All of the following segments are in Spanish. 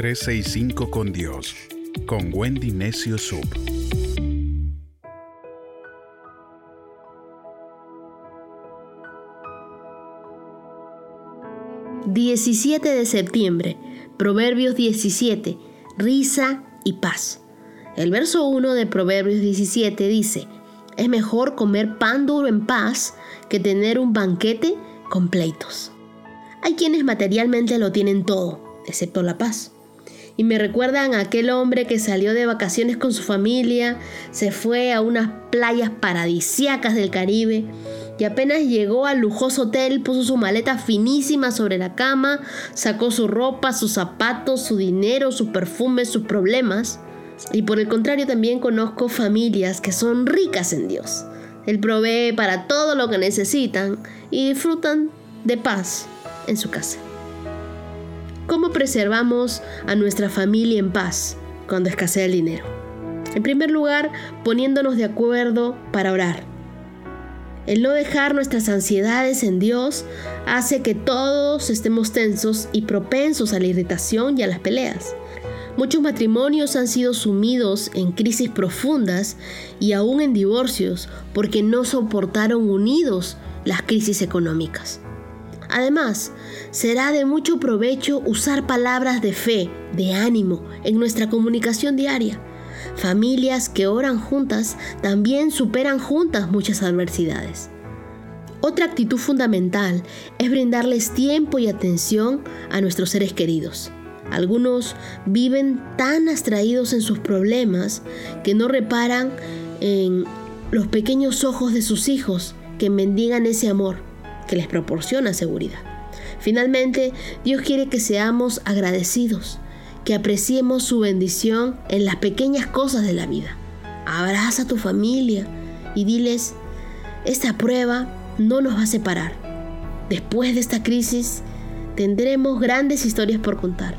365 con Dios, con Wendy Necio Sub. ...17 de septiembre... ...Proverbios 17... ...risa y paz... ...el verso 1 de Proverbios 17 dice... ...es mejor comer pan duro en paz... ...que tener un banquete con pleitos... Hay quienes materialmente lo tienen todo, excepto la paz. Y me recuerdan a aquel hombre que salió de vacaciones con su familia, se fue a unas playas paradisiacas del Caribe y apenas llegó al lujoso hotel puso su maleta finísima sobre la cama, sacó su ropa, sus zapatos, su dinero, sus perfumes, sus problemas. Y por el contrario también conozco familias que son ricas en Dios. Él provee para todo lo que necesitan y disfrutan de paz en su casa. ¿Cómo preservamos a nuestra familia en paz cuando escasea el dinero? En primer lugar, poniéndonos de acuerdo para orar. El no dejar nuestras ansiedades en Dios hace que todos estemos tensos y propensos a la irritación y a las peleas. Muchos matrimonios han sido sumidos en crisis profundas y aún en divorcios porque no soportaron unidos las crisis económicas. Además, será de mucho provecho usar palabras de fe, de ánimo en nuestra comunicación diaria. Familias que oran juntas también superan juntas muchas adversidades. Otra actitud fundamental es brindarles tiempo y atención a nuestros seres queridos. Algunos viven tan abstraídos en sus problemas que no reparan en los pequeños ojos de sus hijos que mendigan ese amor que les proporciona seguridad. Finalmente, Dios quiere que seamos agradecidos, que apreciemos su bendición en las pequeñas cosas de la vida. Abraza a tu familia y diles, esta prueba no nos va a separar. Después de esta crisis, tendremos grandes historias por contar.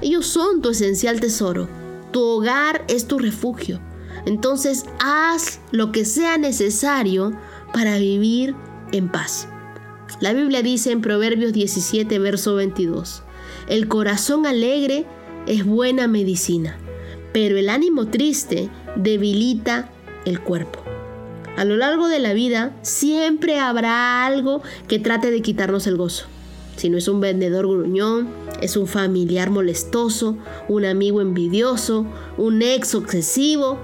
Ellos son tu esencial tesoro. Tu hogar es tu refugio. Entonces haz lo que sea necesario para vivir en paz. La Biblia dice en Proverbios 17, verso 22, el corazón alegre es buena medicina, pero el ánimo triste debilita el cuerpo. A lo largo de la vida siempre habrá algo que trate de quitarnos el gozo. Si no es un vendedor gruñón, es un familiar molestoso, un amigo envidioso, un ex obsesivo,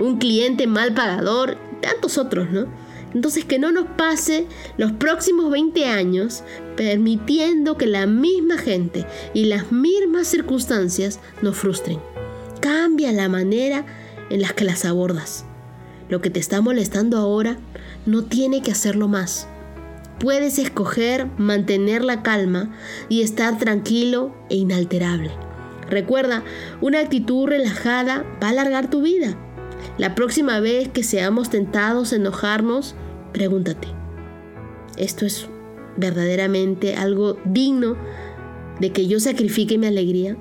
un cliente mal pagador, tantos otros, ¿no? Entonces que no nos pase los próximos 20 años permitiendo que la misma gente y las mismas circunstancias nos frustren. Cambia la manera en la que las abordas. Lo que te está molestando ahora no tiene que hacerlo más. Puedes escoger mantener la calma y estar tranquilo e inalterable. Recuerda, una actitud relajada va a alargar tu vida. La próxima vez que seamos tentados a enojarnos, Pregúntate, ¿esto es verdaderamente algo digno de que yo sacrifique mi alegría?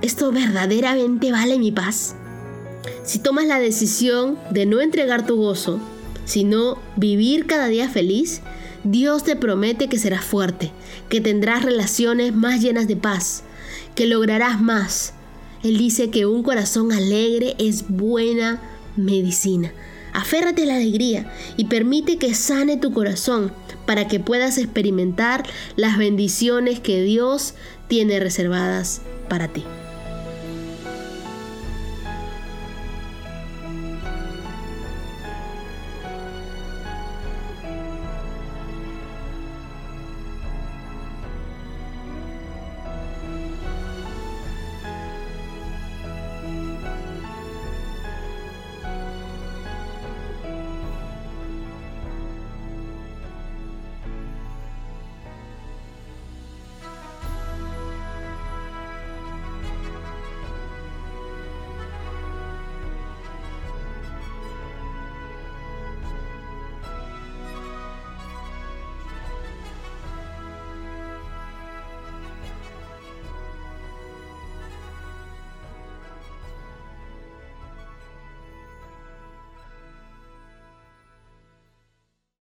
¿Esto verdaderamente vale mi paz? Si tomas la decisión de no entregar tu gozo, sino vivir cada día feliz, Dios te promete que serás fuerte, que tendrás relaciones más llenas de paz, que lograrás más. Él dice que un corazón alegre es buena medicina. Aférrate a la alegría y permite que sane tu corazón para que puedas experimentar las bendiciones que Dios tiene reservadas para ti.